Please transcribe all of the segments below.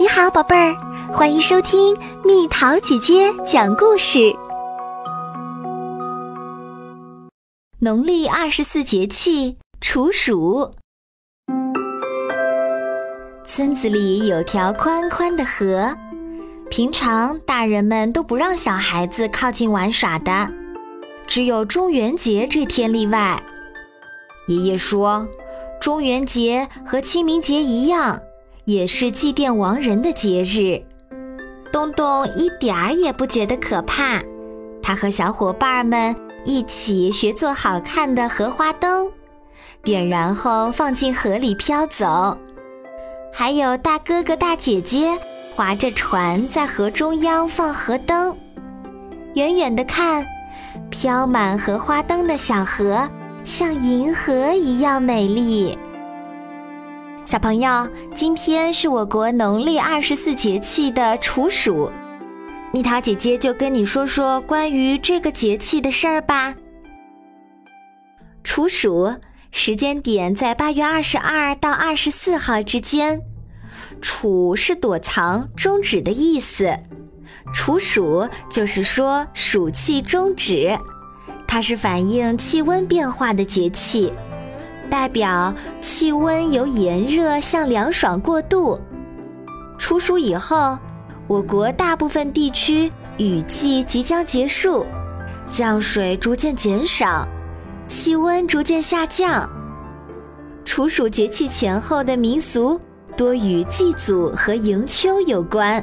你好，宝贝儿，欢迎收听蜜桃姐姐讲故事。农历二十四节气处暑，村子里有条宽宽的河，平常大人们都不让小孩子靠近玩耍的，只有中元节这天例外。爷爷说，中元节和清明节一样。也是祭奠亡人的节日，东东一点儿也不觉得可怕。他和小伙伴们一起学做好看的荷花灯，点燃后放进河里飘走。还有大哥哥大姐姐划着船在河中央放河灯，远远的看，飘满荷花灯的小河像银河一样美丽。小朋友，今天是我国农历二十四节气的处暑，蜜桃姐姐就跟你说说关于这个节气的事儿吧。处暑时间点在八月二十二到二十四号之间，处是躲藏、终止的意思，处暑就是说暑气终止，它是反映气温变化的节气。代表气温由炎热向凉爽过渡。处暑以后，我国大部分地区雨季即将结束，降水逐渐减少，气温逐渐下降。处暑节气前后的民俗多与祭祖和迎秋有关。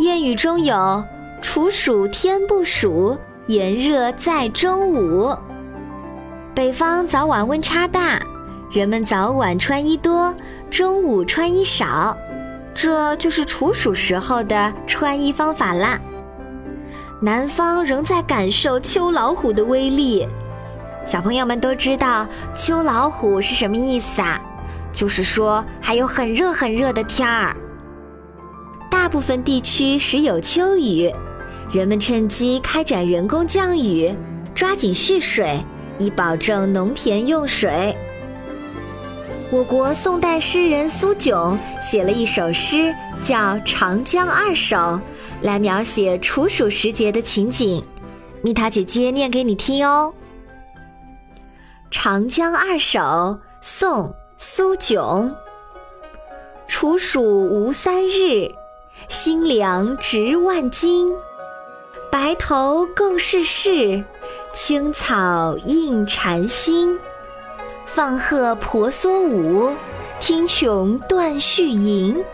谚语中有“处暑天不暑，炎热在中午”。北方早晚温差大，人们早晚穿衣多，中午穿衣少，这就是处暑时候的穿衣方法啦。南方仍在感受秋老虎的威力，小朋友们都知道秋老虎是什么意思啊？就是说还有很热很热的天儿。大部分地区时有秋雨，人们趁机开展人工降雨，抓紧蓄水。以保证农田用水。我国宋代诗人苏炯写了一首诗，叫《长江二首》，来描写处暑时节的情景。蜜桃姐姐念给你听哦，《长江二首》宋·苏炯。处暑无三日，新凉值万金。白头更是事，青草映蝉心。放鹤婆娑舞，听琼断续吟。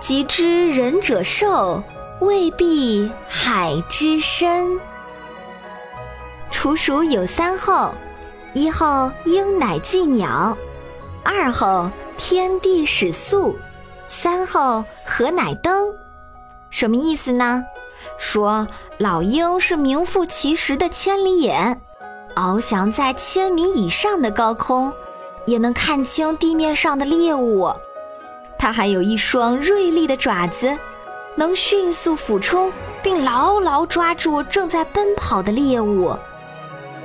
即知仁者寿，未必海之深。处暑有三候：一候鹰乃祭鸟，二候天地始肃，三候河乃登。什么意思呢？说老鹰是名副其实的千里眼，翱翔在千米以上的高空，也能看清地面上的猎物。它还有一双锐利的爪子，能迅速俯冲并牢牢抓住正在奔跑的猎物。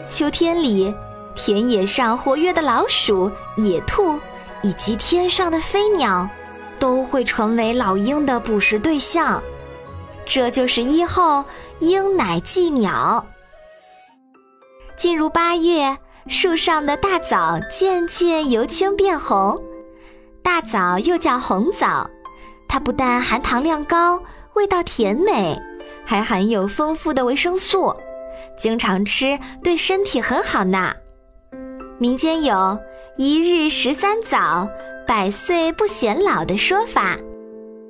秋天里，田野上活跃的老鼠、野兔以及天上的飞鸟，都会成为老鹰的捕食对象。这就是一候鹰乃祭鸟。进入八月，树上的大枣渐渐由青变红。大枣又叫红枣，它不但含糖量高，味道甜美，还含有丰富的维生素，经常吃对身体很好呢。民间有一日食三枣，百岁不显老的说法。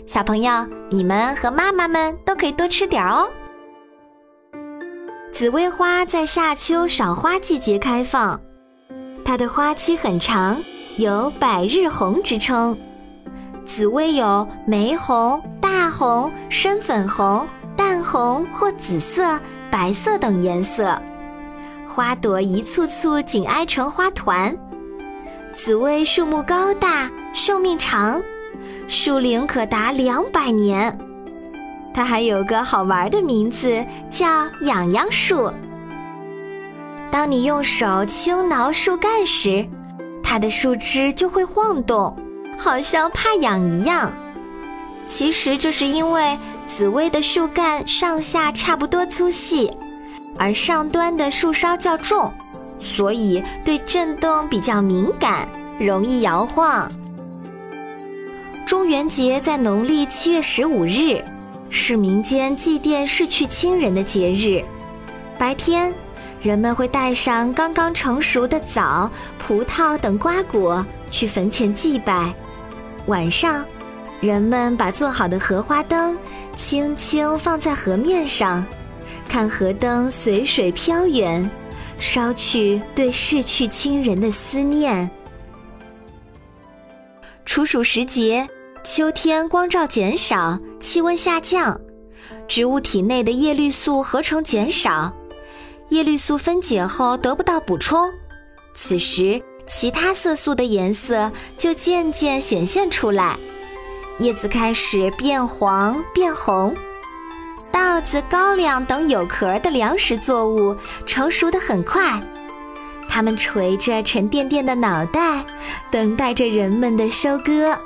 小朋友，你们和妈妈们都可以多吃点哦。紫薇花在夏秋赏花季节开放，它的花期很长，有“百日红”之称。紫薇有玫红、大红、深粉红、淡红或紫色、白色等颜色，花朵一簇簇紧挨成花团。紫薇树木高大，寿命长。树龄可达两百年，它还有个好玩的名字，叫痒痒树。当你用手轻挠树干时，它的树枝就会晃动，好像怕痒一样。其实这是因为紫薇的树干上下差不多粗细，而上端的树梢较重，所以对震动比较敏感，容易摇晃。中元节在农历七月十五日，是民间祭奠逝去亲人的节日。白天，人们会带上刚刚成熟的枣、葡萄等瓜果去坟前祭拜。晚上，人们把做好的荷花灯轻轻放在河面上，看河灯随水飘远，捎去对逝去亲人的思念。处暑时节。秋天光照减少，气温下降，植物体内的叶绿素合成减少，叶绿素分解后得不到补充，此时其他色素的颜色就渐渐显现出来，叶子开始变黄变红。稻子、高粱等有壳的粮食作物成熟的很快，它们垂着沉甸甸的脑袋，等待着人们的收割。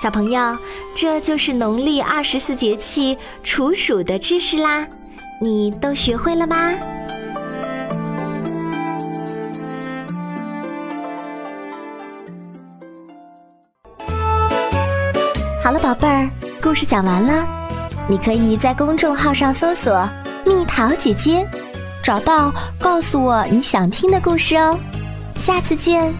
小朋友，这就是农历二十四节气处暑的知识啦，你都学会了吗？好了，宝贝儿，故事讲完了，你可以在公众号上搜索“蜜桃姐姐”，找到告诉我你想听的故事哦。下次见。